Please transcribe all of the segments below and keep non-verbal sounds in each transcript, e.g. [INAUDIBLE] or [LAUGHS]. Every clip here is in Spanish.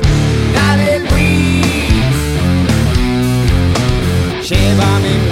Dale, please. Llévame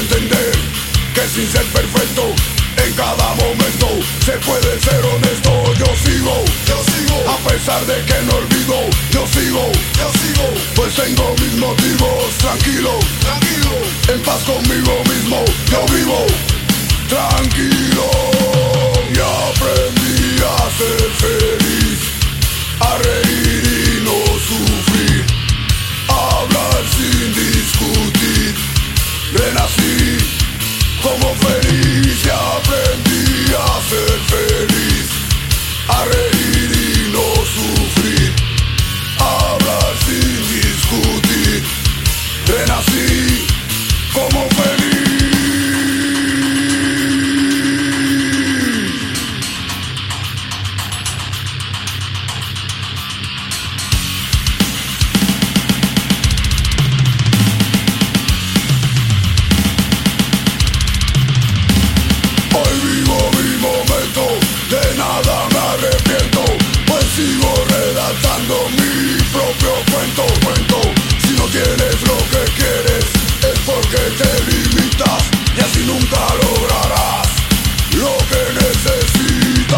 entender que sin ser perfecto en cada momento se puede ser honesto. Yo sigo, yo sigo, a pesar de que no olvido. Yo sigo, yo sigo, pues tengo mis motivos. Tranquilo, tranquilo, en paz conmigo mismo. Yo vivo, tranquilo. Y aprendí a ser feliz, a reír. que te limitas y así nunca lograrás lo que necesitas.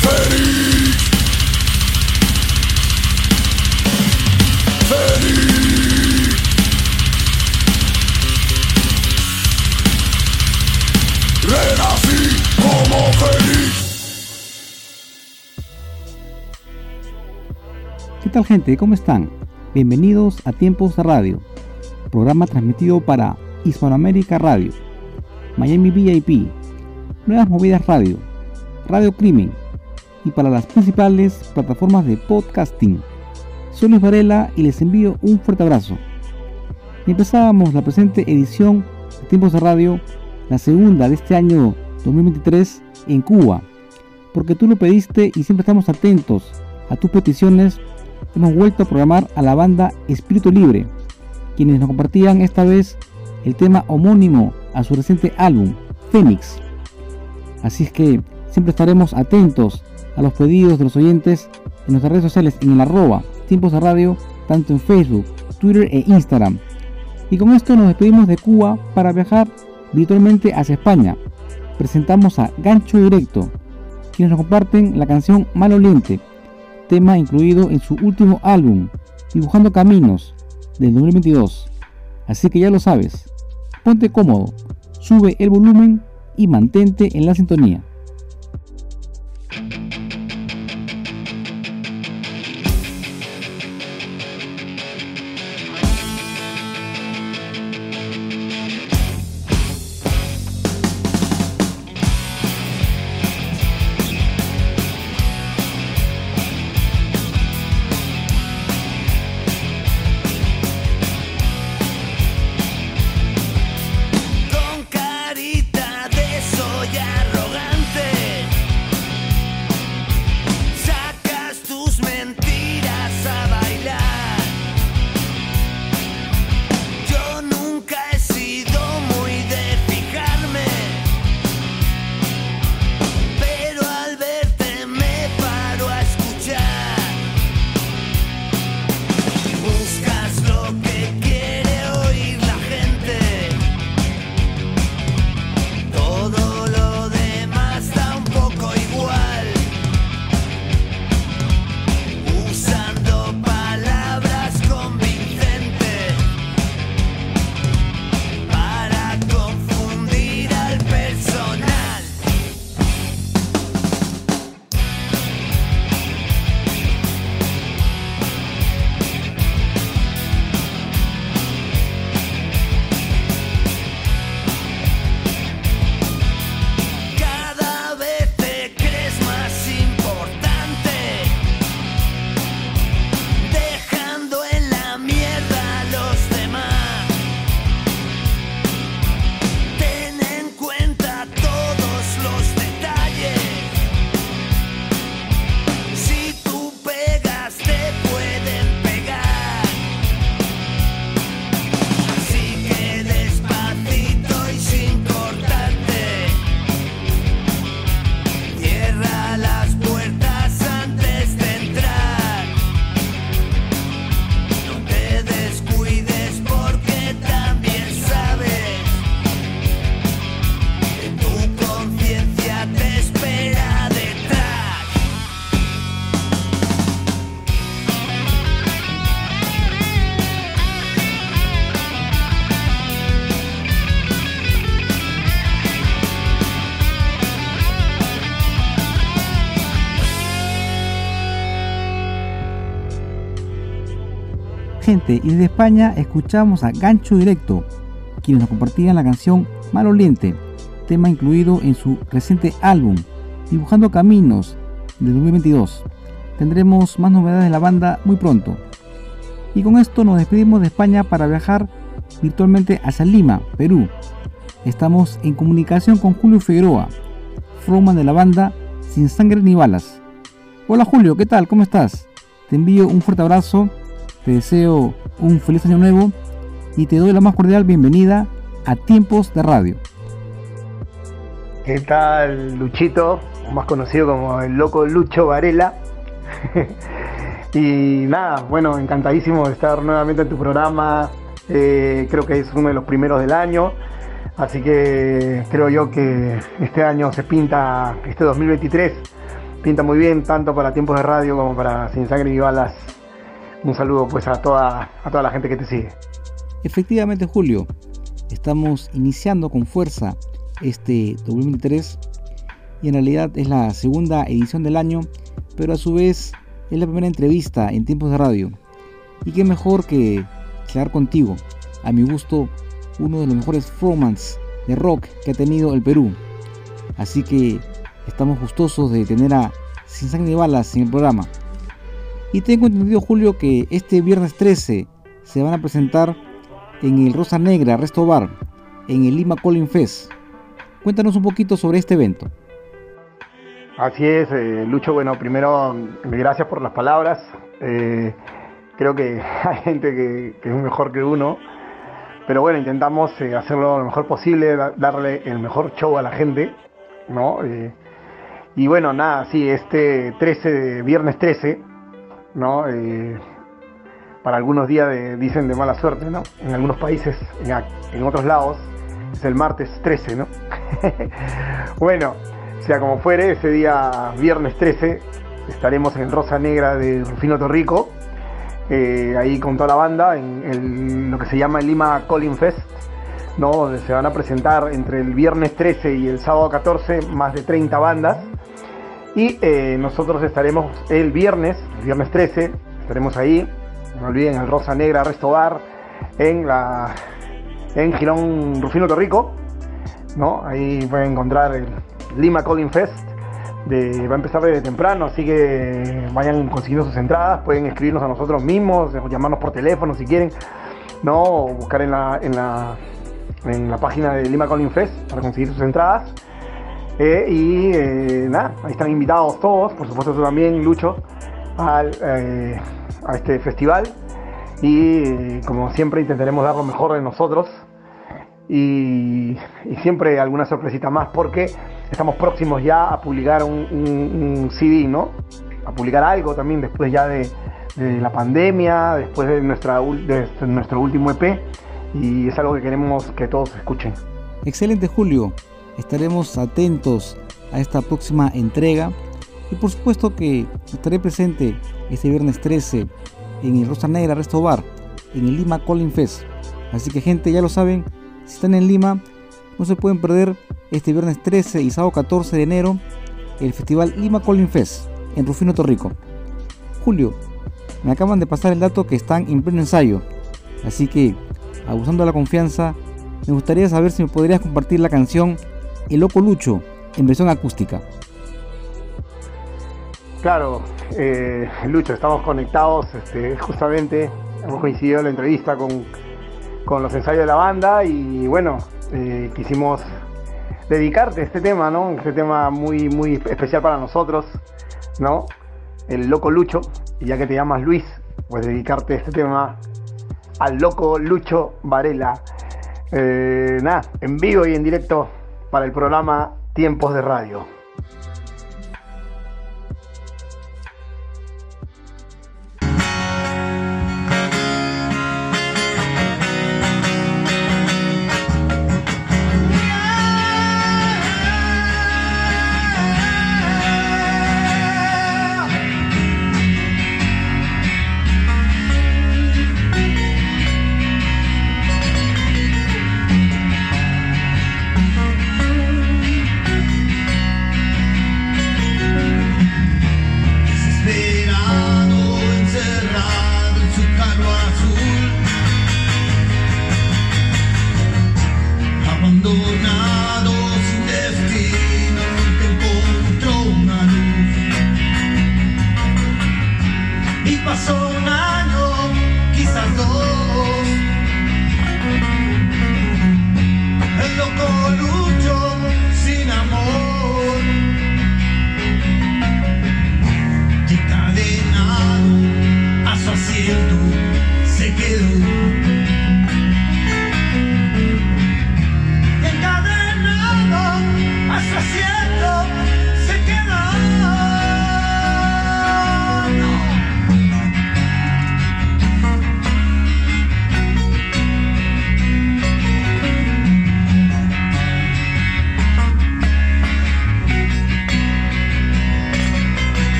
Feliz. Feliz. Renací como feliz. ¿Qué tal gente? ¿Cómo están? Bienvenidos a Tiempos de Radio, programa transmitido para Hispanoamérica Radio, Miami VIP, Nuevas Movidas Radio, Radio Crimen y para las principales plataformas de podcasting. Soy Luis Varela y les envío un fuerte abrazo. Y empezábamos la presente edición de Tiempos de Radio, la segunda de este año 2023 en Cuba, porque tú lo pediste y siempre estamos atentos a tus peticiones. Hemos vuelto a programar a la banda Espíritu Libre, quienes nos compartían esta vez el tema homónimo a su reciente álbum, Phoenix. Así es que siempre estaremos atentos a los pedidos de los oyentes en nuestras redes sociales en el arroba tiempos de radio, tanto en Facebook, Twitter e Instagram. Y con esto nos despedimos de Cuba para viajar virtualmente hacia España. Presentamos a Gancho Directo, quienes nos comparten la canción Maloliente, tema incluido en su último álbum, Dibujando Caminos, del 2022. Así que ya lo sabes, ponte cómodo, sube el volumen y mantente en la sintonía. Y desde España escuchamos a Gancho Directo, quienes nos compartían la canción Maloliente, tema incluido en su reciente álbum Dibujando Caminos de 2022. Tendremos más novedades de la banda muy pronto. Y con esto nos despedimos de España para viajar virtualmente hacia Lima, Perú. Estamos en comunicación con Julio Figueroa, frontman de la banda Sin Sangre ni Balas. Hola Julio, ¿qué tal? ¿Cómo estás? Te envío un fuerte abrazo te deseo un feliz año nuevo y te doy la más cordial bienvenida a Tiempos de Radio. ¿Qué tal, Luchito? Más conocido como el loco Lucho Varela. [LAUGHS] y nada, bueno, encantadísimo de estar nuevamente en tu programa. Eh, creo que es uno de los primeros del año. Así que creo yo que este año se pinta, este 2023, pinta muy bien, tanto para tiempos de radio como para Sin Sangre y Balas un saludo pues a toda, a toda la gente que te sigue. Efectivamente, Julio, estamos iniciando con fuerza este 2023 y en realidad es la segunda edición del año, pero a su vez es la primera entrevista en tiempos de radio. Y qué mejor que quedar contigo, a mi gusto, uno de los mejores frontmans de rock que ha tenido el Perú. Así que estamos gustosos de tener a Sin Sangre y Balas en el programa. Y tengo entendido, Julio, que este viernes 13 se van a presentar en el Rosa Negra Resto Bar, en el Lima Colin Fest. Cuéntanos un poquito sobre este evento. Así es, eh, Lucho. Bueno, primero, gracias por las palabras. Eh, creo que [LAUGHS] hay gente que, es mejor que uno. Pero bueno, intentamos eh, hacerlo lo mejor posible, darle el mejor show a la gente, ¿no? y bueno, nada, sí, este 13, viernes 13, ¿no? para algunos días dicen de mala suerte, ¿no? En algunos países, en, otros lados, es el martes 13, ¿no? [LAUGHS] bueno, sea como fuere, ese día viernes 13 estaremos en Rosa Negra de Rufino Torrico, eh, ahí con toda la banda, en lo que se llama el Lima Calling Fest, ¿no? donde se van a presentar entre el viernes 13 y el sábado 14 más de 30 bandas. Y eh, nosotros estaremos el viernes, el viernes 13, estaremos ahí, no olviden el Rosa Negra Resto Bar, en la en Girón Rufino Torrico, ¿no? Ahí pueden encontrar el, Lima Calling Fest. De, va a empezar desde temprano, así que vayan consiguiendo sus entradas, pueden escribirnos a nosotros mismos, llamarnos por teléfono si quieren, ¿no? O buscar en la, en la, en la página de Lima Calling Fest para conseguir sus entradas. Eh, y eh, nada, ahí están invitados todos, por supuesto también, Lucho, al, eh, a este festival. Y como siempre intentaremos dar lo mejor de nosotros y, siempre alguna sorpresita más porque estamos próximos ya a publicar un, CD, ¿no? A publicar algo también después ya de, la pandemia, después de, nuestra, de nuestro último EP y es algo que queremos que todos escuchen. Excelente Julio, estaremos atentos a esta próxima entrega y por supuesto que estaré presente este viernes 13 en el Rosa Negra Resto Bar, en el Lima Calling Fest. Así que gente, ya lo saben, si están en Lima, no se pueden perder este viernes 13 y sábado 14 de enero el festival Lima Calling Fest en Rufino Torrico. Julio, me acaban de pasar el dato que están en pleno ensayo, así que, abusando de la confianza, me gustaría saber si me podrías compartir la canción El Loco Lucho en versión acústica. Claro, eh, Lucho, estamos conectados, este, justamente hemos coincidido en la entrevista con los ensayos de la banda y bueno, eh, quisimos dedicarte a este tema, ¿no? Este tema muy, muy especial para nosotros, ¿no? El loco Lucho, y ya que te llamas Luis, pues dedicarte este tema al loco Lucho Varela. Eh, nada, en vivo y en directo para el programa Tiempos de Radio.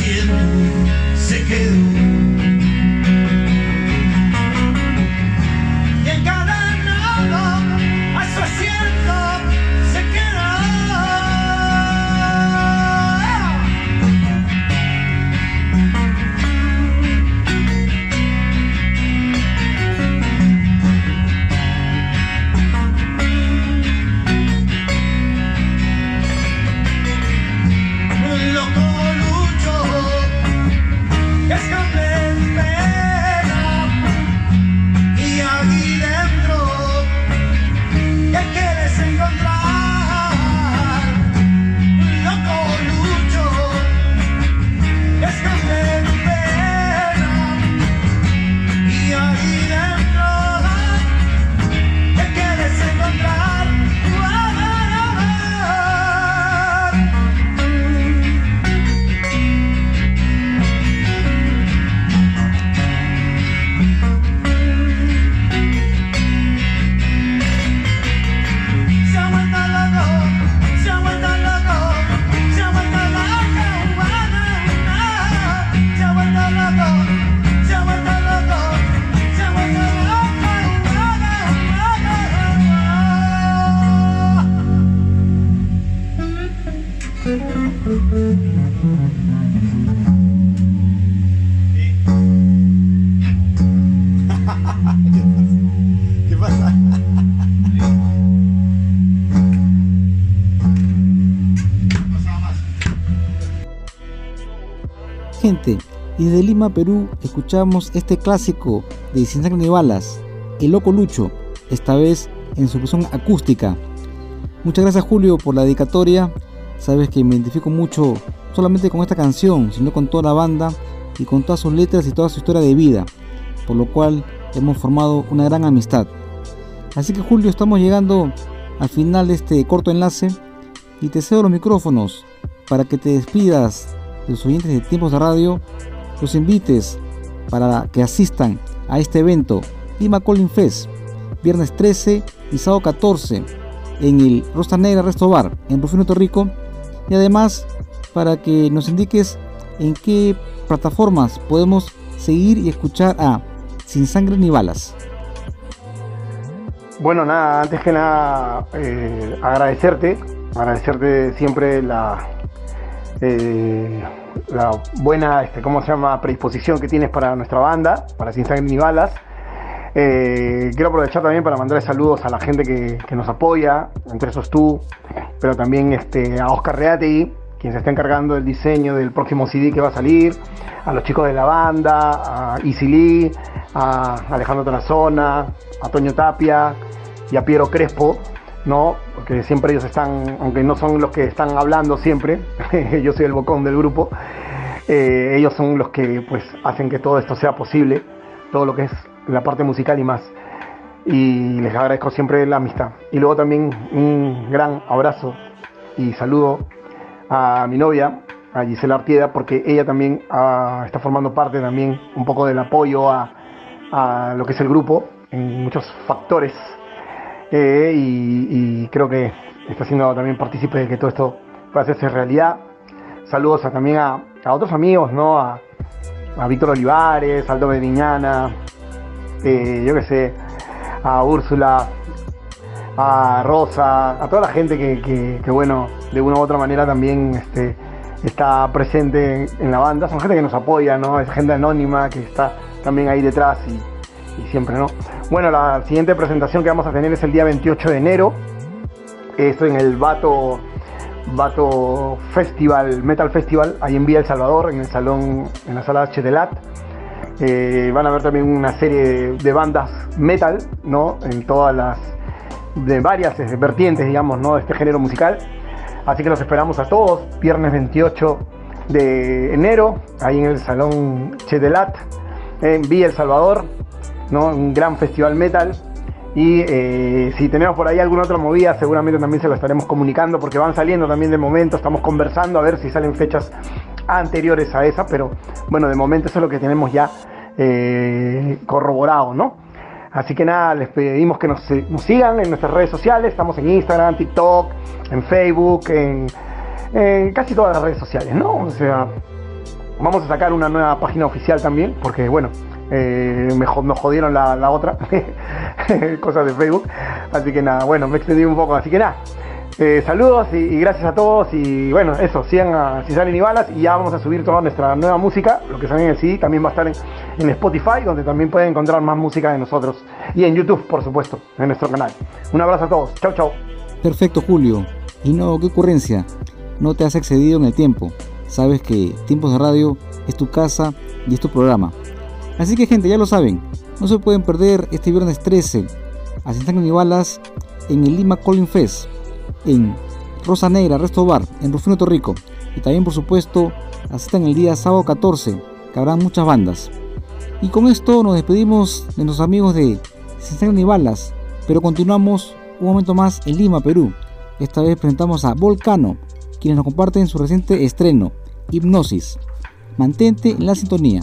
siempre se quedó. Y desde Lima, Perú, escuchamos este clásico de Sin Sangre ni Balas, El Loco Lucho, esta vez en su versión acústica. Muchas gracias Julio por la dedicatoria. Sabes que me identifico mucho solamente con esta canción, sino con toda la banda y con todas sus letras y toda su historia de vida, por lo cual hemos formado una gran amistad. Así que Julio, estamos llegando al final de este corto enlace y te cedo los micrófonos para que te despidas de los oyentes de Tiempos de Radio, los invites para que asistan a este evento Lima Calling Fest, viernes 13 y sábado 14 en el Rosta Negra Resto Bar en Rufino Torrico y además para que nos indiques en qué plataformas podemos seguir y escuchar a Sin Sangre ni Balas. Bueno, nada, antes que nada eh, agradecerte, agradecerte siempre la, eh, la buena, este, ¿cómo se llama?, predisposición que tienes para nuestra banda, para Sin Sangre ni Balas. Eh, quiero aprovechar también para mandar saludos a la gente que, que, nos apoya, entre esos tú, pero también este, a Oscar Reategui, quien se está encargando del diseño del próximo CD que va a salir, a los chicos de la banda, a Easy Lee, a Alejandro Tarazona, a Toño Tapia y a Piero Crespo, ¿no? Porque siempre ellos están, aunque no son los que están hablando siempre, [LAUGHS] yo soy el bocón del grupo, eh, ellos son los que pues hacen que todo esto sea posible, todo lo que es la parte musical y más. Y les agradezco siempre la amistad. Y luego también un gran abrazo y saludo a mi novia, a Gisela Artieda, porque ella también uh, está formando parte también un poco del apoyo a, a, lo que es el grupo en muchos factores. Eh, y, creo que está siendo también partícipe de que todo esto pueda hacerse realidad. Saludos también a, otros amigos, ¿no? A, Víctor Olivares, Aldo Beniñana, eh, yo que sé, a Úrsula, a Rosa, a toda la gente que, que, bueno, de una u otra manera también este, está presente en, en, la banda. Son gente que nos apoya, ¿no? Es gente anónima que está también ahí detrás y, y, siempre, ¿no? Bueno, la siguiente presentación que vamos a tener es el día 28 de enero. Esto en el Vato Festival, Metal Festival, ahí en Vía El Salvador, en el salón, en la sala H de LAT. Eh, van a ver también una serie de bandas metal, ¿no? En todas las de varias vertientes, digamos, ¿no? de este género musical. Así que los esperamos a todos, viernes 28 de enero, ahí en el Salón Chedelat, en Villa El Salvador, un gran festival metal. Y eh, si tenemos por ahí alguna otra movida, seguramente también se lo estaremos comunicando, porque van saliendo también de momento, estamos conversando a ver si salen fechas anteriores a esa, pero bueno, de momento eso es lo que tenemos ya eh, corroborado, ¿no? Así que nada, les pedimos que nos, nos, sigan en nuestras redes sociales. Estamos en Instagram, TikTok, en Facebook, en, en, casi todas las redes sociales, ¿no? O sea, vamos a sacar una nueva página oficial también, porque bueno, eh, me, jodieron la, la otra, [LAUGHS] cosas de Facebook. Así que nada, bueno, me extendí un poco. Así que nada, eh, saludos y, gracias a todos. Y bueno, eso, sigan a Si Salen y Balas. Y ya vamos a subir toda nuestra nueva música. Lo que sale en el también va a estar en, en, Spotify, donde también pueden encontrar más música de nosotros. Y en YouTube, por supuesto, en nuestro canal. Un abrazo a todos. Chau, chau. Perfecto, Julio. Y no, qué ocurrencia. No te has excedido en el tiempo. Sabes que Tiempos de Radio es tu casa y es tu programa. Así que, gente, ya lo saben. No se pueden perder este viernes 13 a y Balas en el Lima Calling Fest en Rosa Negra, Resto Bar, en Rufino Torrico. Y también, por supuesto, asistan el día sábado 14, que habrá muchas bandas. Y con esto nos despedimos de nuestros amigos de Sin ni Balas, pero continuamos un momento más en Lima, Perú. Esta vez presentamos a Volcano, quienes nos comparten su reciente estreno, Hipnosis. Mantente en la sintonía.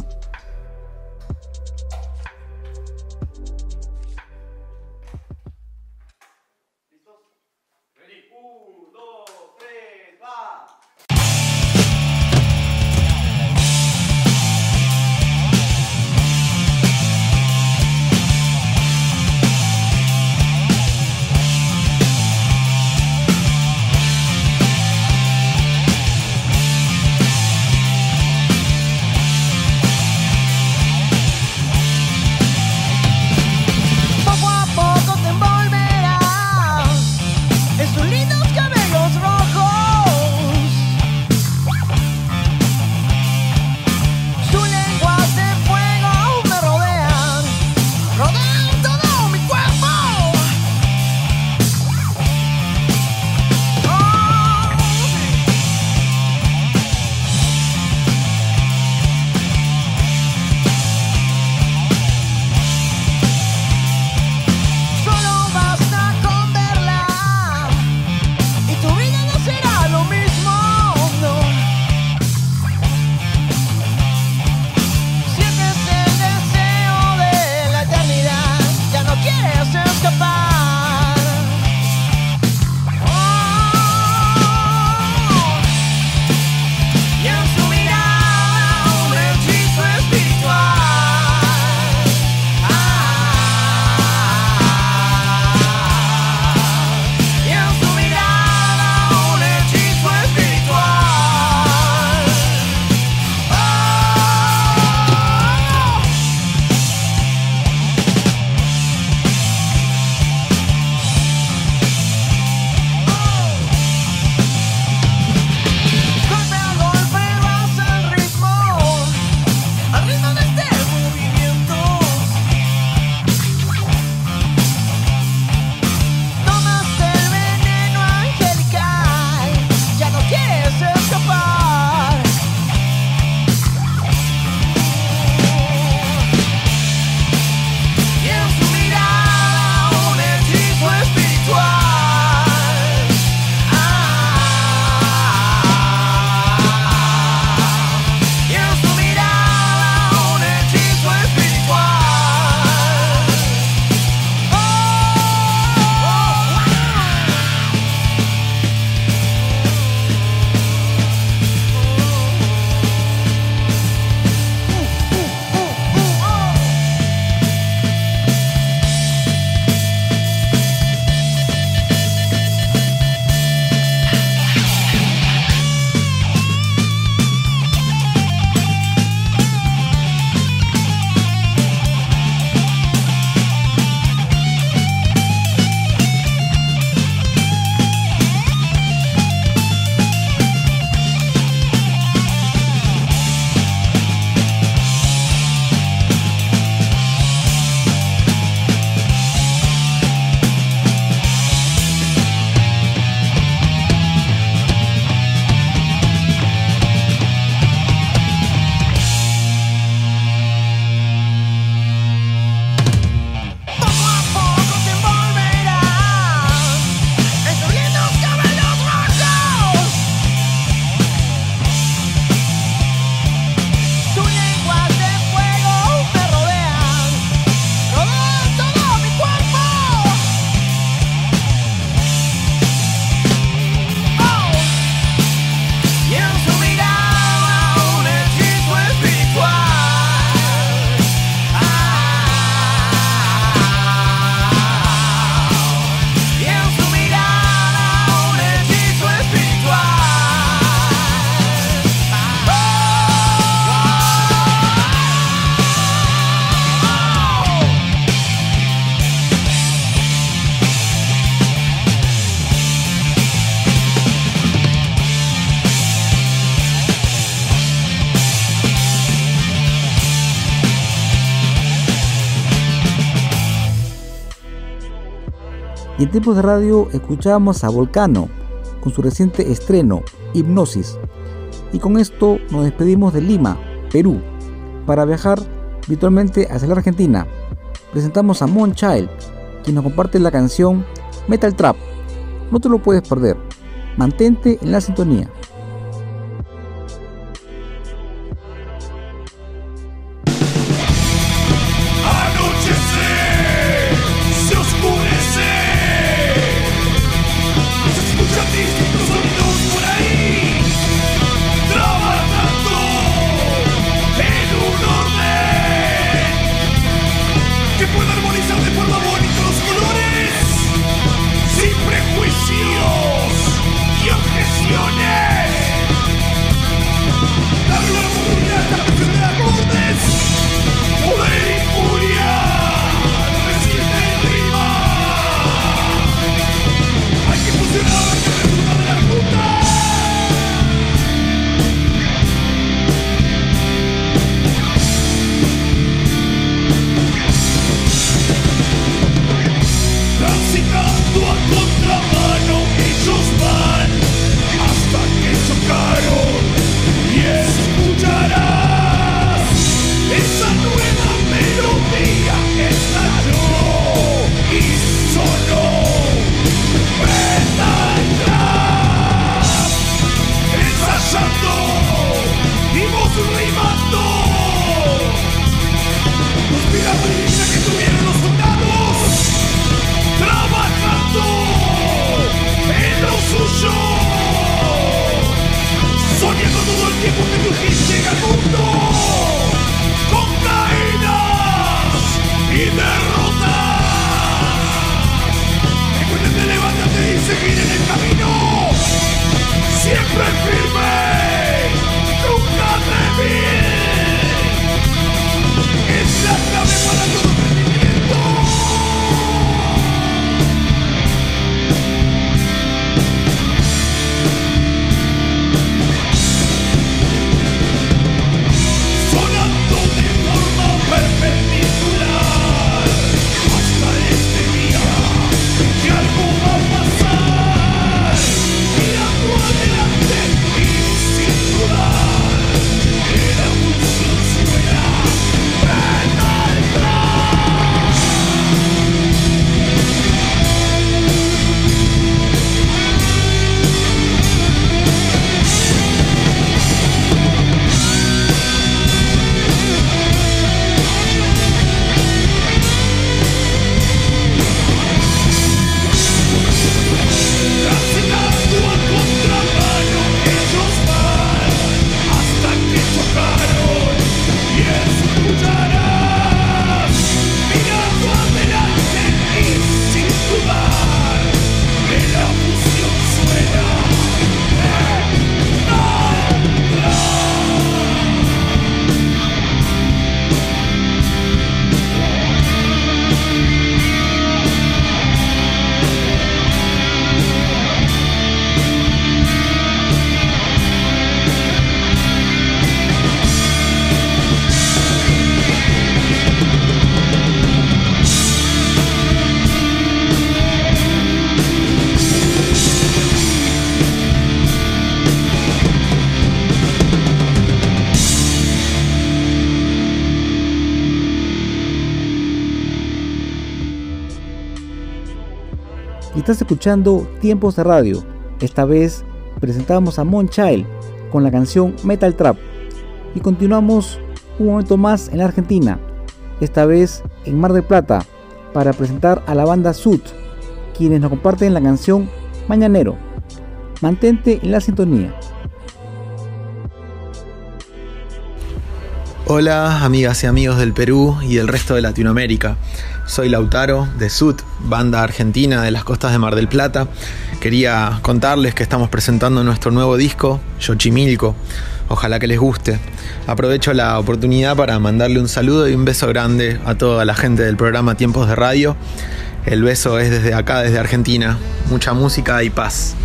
Tiempos de radio escuchábamos a Volcano con su reciente estreno, Hipnosis. Y con esto nos despedimos de Lima, Perú, para viajar virtualmente hacia la Argentina. Presentamos a Mon Child, quien nos comparte la canción Metal Trap. No te lo puedes perder. Mantente en la sintonía. Estás escuchando Tiempos de Radio. Esta vez presentamos a Mon Child con la canción Metal Trap. Y continuamos un momento más en la Argentina, esta vez en Mar del Plata, para presentar a la banda Sud, quienes nos comparten la canción Mañanero. Mantente en la sintonía. Hola amigas y amigos del Perú y del resto de Latinoamérica. Soy Lautaro de Sud, banda argentina de las costas de Mar del Plata. Quería contarles que estamos presentando nuestro nuevo disco, Yochimilco. Ojalá que les guste. Aprovecho la oportunidad para mandarle un saludo y un beso grande a toda la gente del programa Tiempos de Radio. El beso es desde acá, desde Argentina. Mucha música y paz.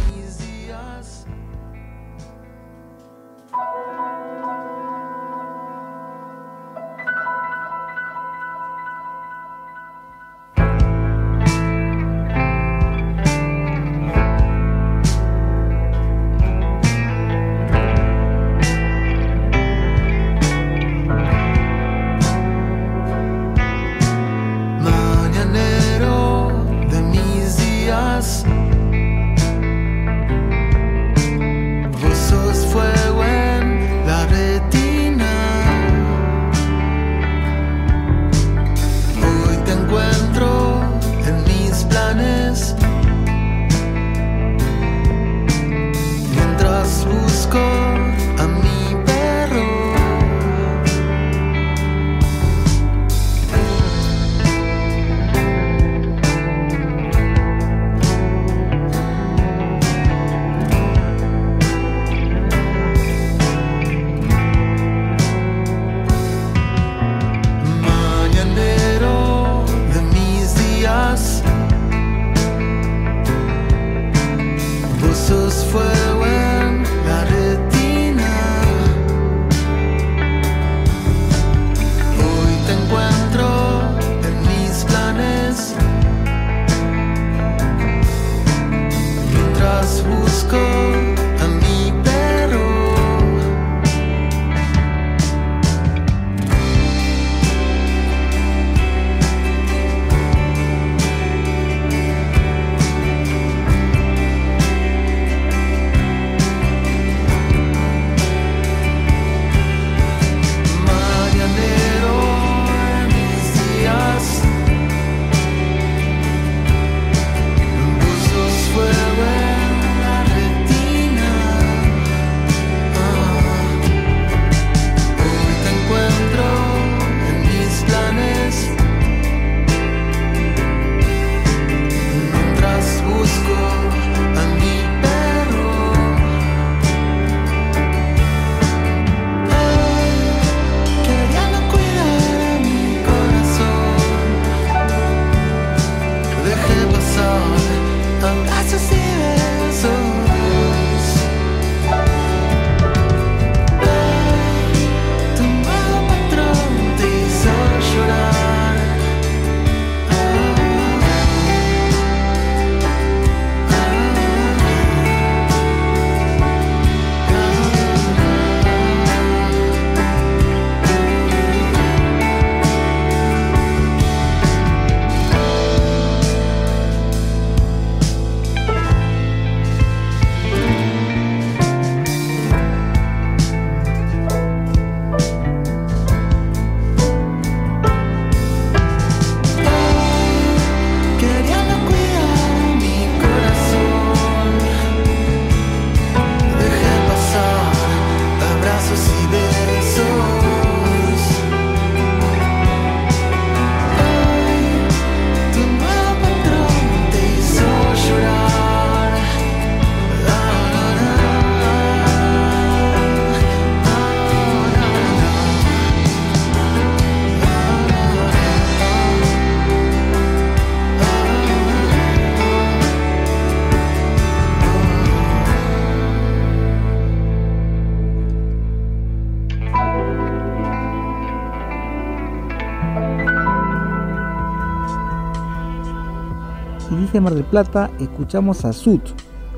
Plata escuchamos a Sud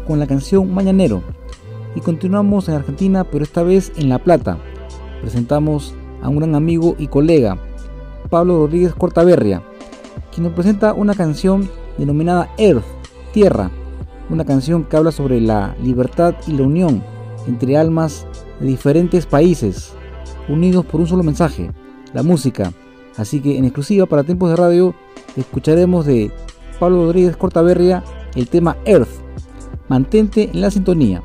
con la canción Mañanero y continuamos en Argentina pero esta vez en La Plata. Presentamos a un gran amigo y colega, Pablo Rodríguez Cortaberria, quien nos presenta una canción denominada Earth, Tierra, una canción que habla sobre la libertad y la unión entre almas de diferentes países, unidos por un solo mensaje, la música. Así que en exclusiva para tiempos de radio escucharemos de Pablo Rodríguez Cortaberria el tema Earth. Mantente en la sintonía.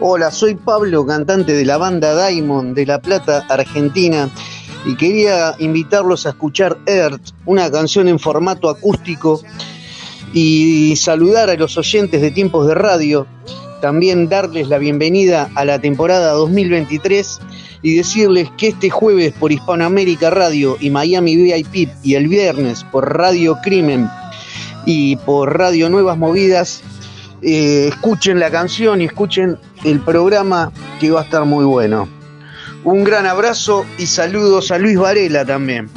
Hola, soy Pablo, cantante de la banda Diamond de La Plata, Argentina, y quería invitarlos a escuchar Earth, una canción en formato acústico, y saludar a los oyentes de tiempos de radio, también darles la bienvenida a la temporada 2023 y decirles que este jueves por Hispanoamérica Radio y Miami VIP y el viernes por Radio Crimen y por Radio Nuevas Movidas, eh, escuchen la canción y escuchen el programa que va a estar muy bueno. Un gran abrazo y saludos a Luis Varela también.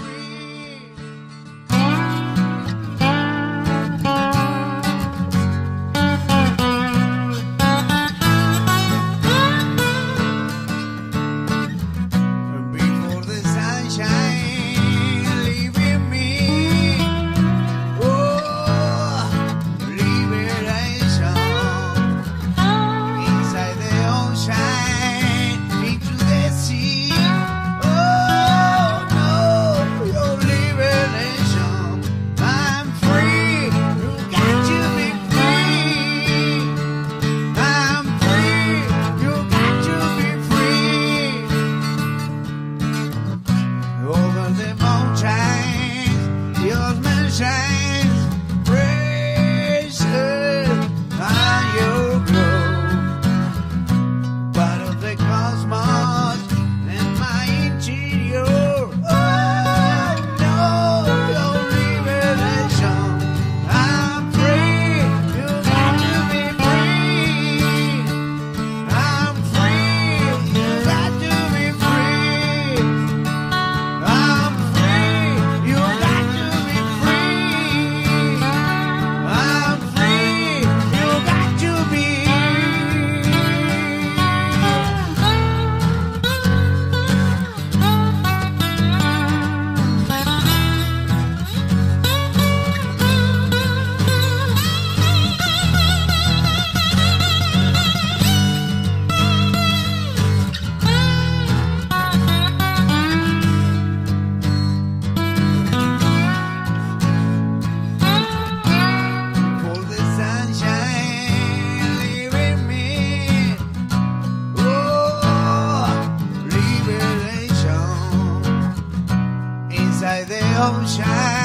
sunshine.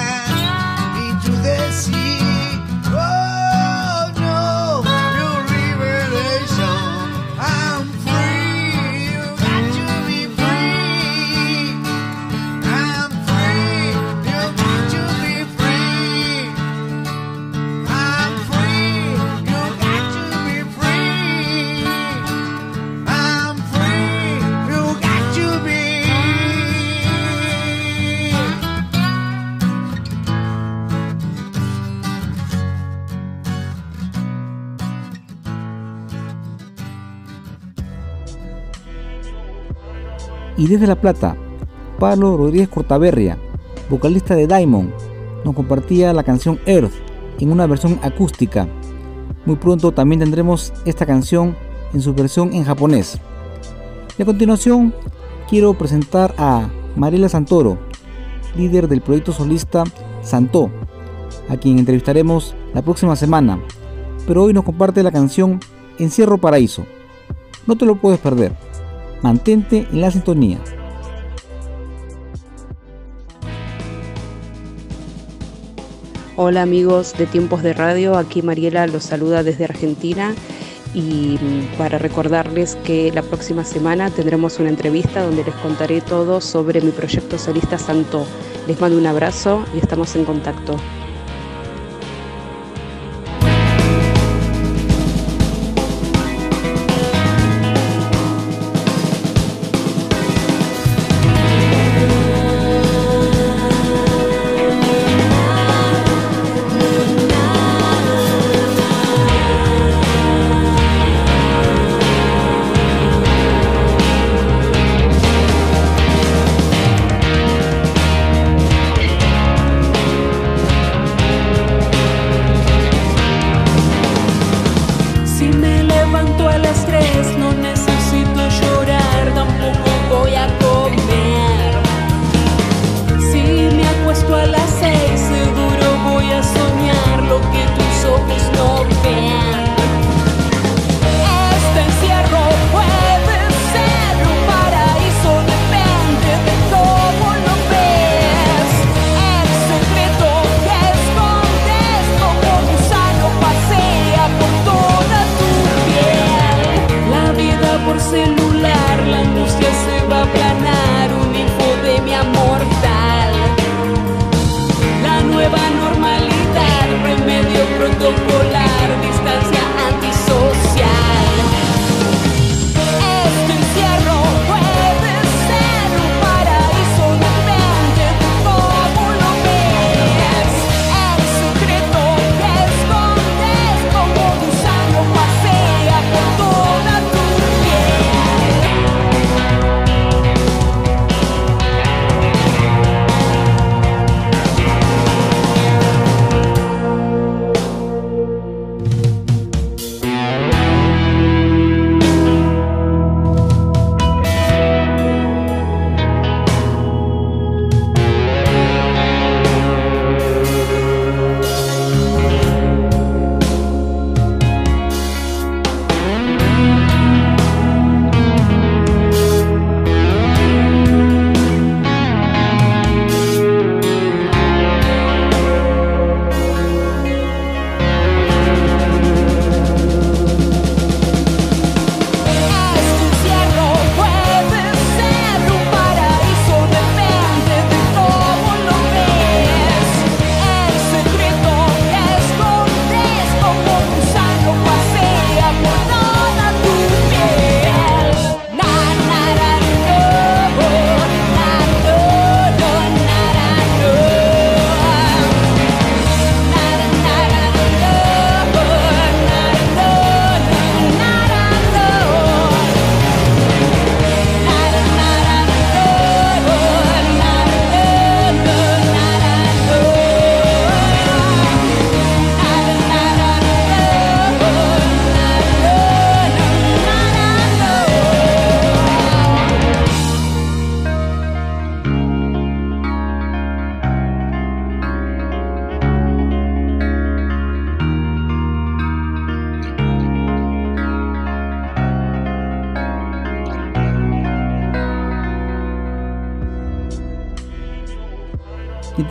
Y desde La Plata, Pablo Rodríguez Cortaberria, vocalista de Diamond, nos compartía la canción Earth en una versión acústica. Muy pronto también tendremos esta canción en su versión en japonés. Y a continuación quiero presentar a Mariela Santoro, líder del proyecto solista Santo, a quien entrevistaremos la próxima semana, pero hoy nos comparte la canción Encierro Paraíso. No te lo puedes perder. Mantente en la sintonía. Hola amigos de Tiempos de Radio, aquí Mariela los saluda desde Argentina y para recordarles que la próxima semana tendremos una entrevista donde les contaré todo sobre mi proyecto solista Santo. Les mando un abrazo y estamos en contacto.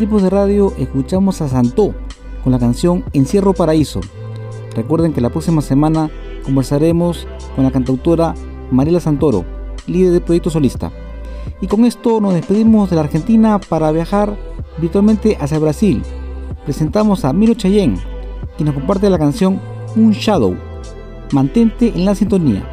Tipos de radio escuchamos a Santó con la canción Encierro Paraíso. Recuerden que la próxima semana conversaremos con la cantautora Mariela Santoro, líder del proyecto solista. Y con esto nos despedimos de la Argentina para viajar virtualmente hacia Brasil. Presentamos a Miro Cheyenne, quien nos comparte la canción Un Shadow. Mantente en la sintonía.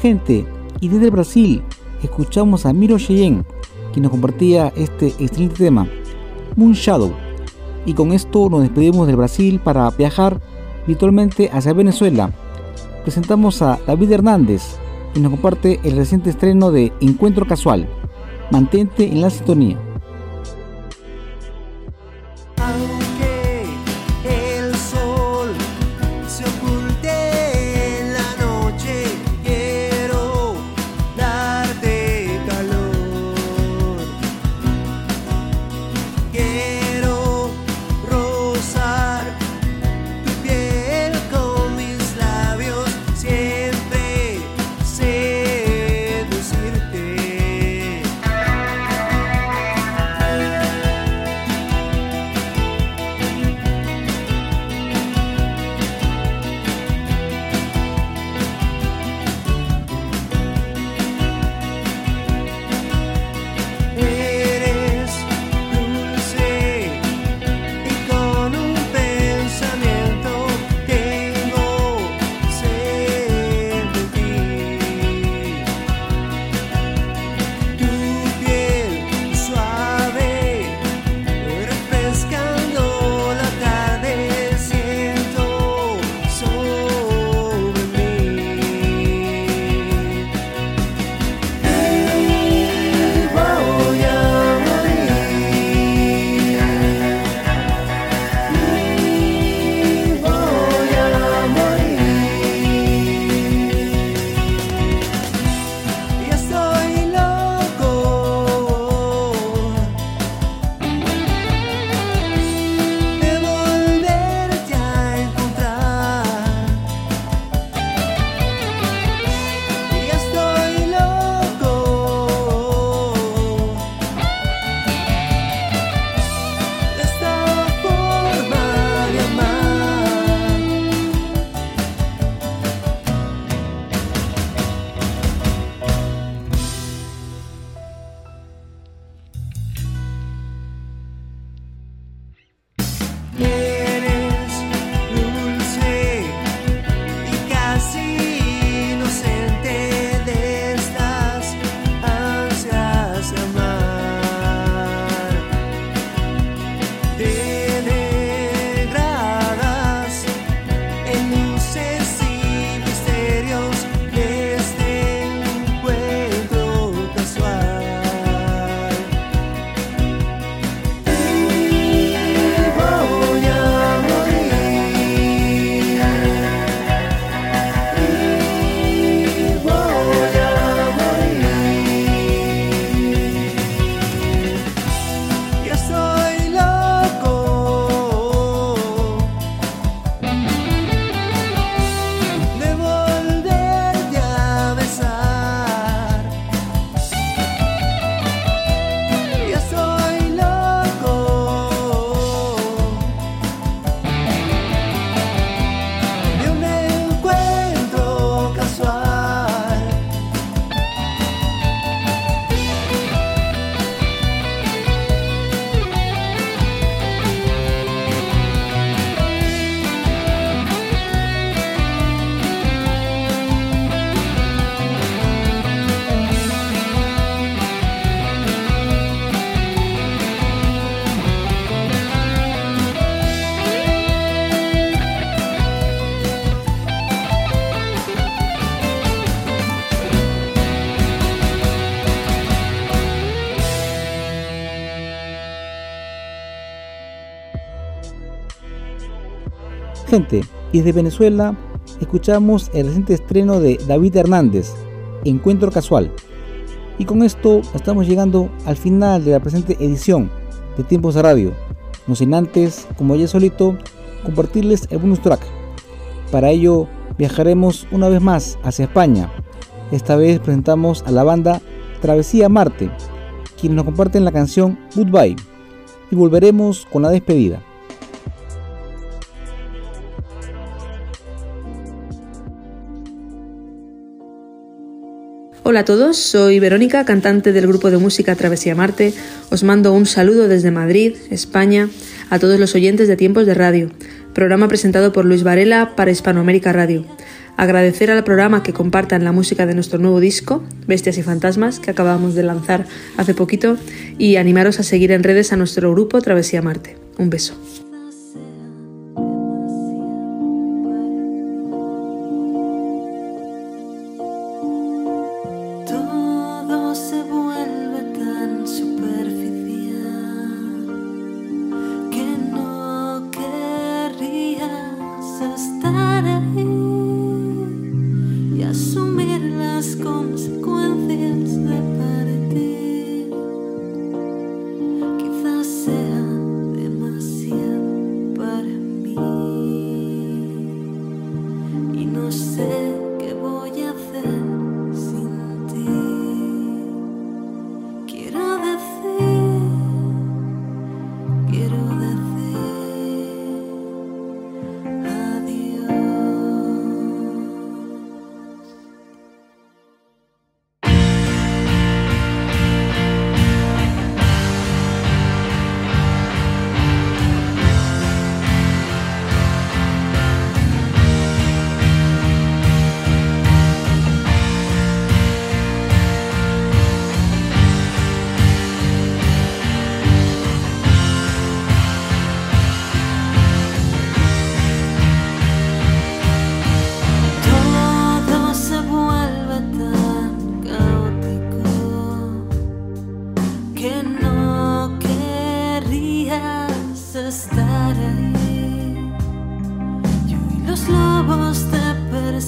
Gente, y desde Brasil escuchamos a Miro Cheyenne, quien nos compartía este excelente tema, Moon Shadow. Y con esto nos despedimos del Brasil para viajar virtualmente hacia Venezuela. Presentamos a David Hernández, quien nos comparte el reciente estreno de Encuentro Casual. Mantente en la sintonía. Gente, y desde Venezuela escuchamos el reciente estreno de David Hernández, Encuentro Casual. Y con esto estamos llegando al final de la presente edición de Tiempos de Radio. No sin antes, como ya solito, compartirles el bonus track. Para ello viajaremos una vez más hacia España. Esta vez presentamos a la banda Travesía Marte, quienes nos comparten la canción Goodbye. Y volveremos con la despedida. Hola a todos, soy Verónica, cantante del grupo de música Travesía Marte. Os mando un saludo desde Madrid, España, a todos los oyentes de Tiempos de Radio. programa presentado por Luis Varela para Hispanoamérica Radio. Agradecer al programa que compartan la música de nuestro nuevo disco, Bestias y Fantasmas, que acabamos de lanzar hace poquito, y animaros a seguir en redes a nuestro grupo Travesía Marte. Un beso.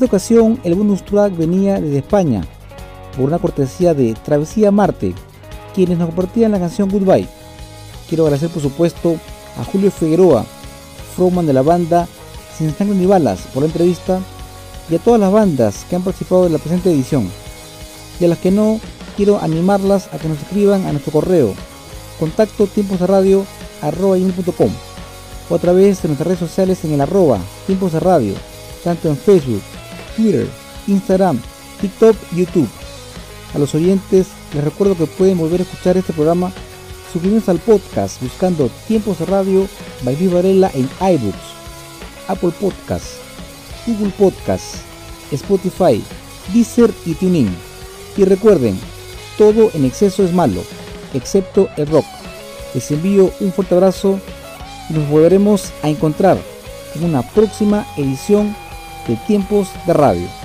esta ocasión el bonus track venía desde España, por una cortesía de Travesía Marte, quienes nos compartían la canción Goodbye. Quiero agradecer por supuesto a Julio Figueroa, frontman de la banda Sin Sangre ni Balas, por la entrevista, y a todas las bandas que han participado en la presente edición. Y a las que no, quiero animarlas a que nos escriban a nuestro correo contacto tiempos de radio o a través de nuestras redes sociales en el arroba tiempos de radio, tanto en Facebook, Twitter, Instagram, TikTok, YouTube. A los oyentes les recuerdo que pueden volver a escuchar este programa Suscríbanse al podcast buscando Tiempos de Radio by Luis Varela en iBooks, Apple Podcasts, Google Podcasts, Spotify, Deezer y TuneIn. Y recuerden, todo en exceso es malo, excepto el rock. Les envío un fuerte abrazo y nos volveremos a encontrar en una próxima edición de Tiempos de Radio.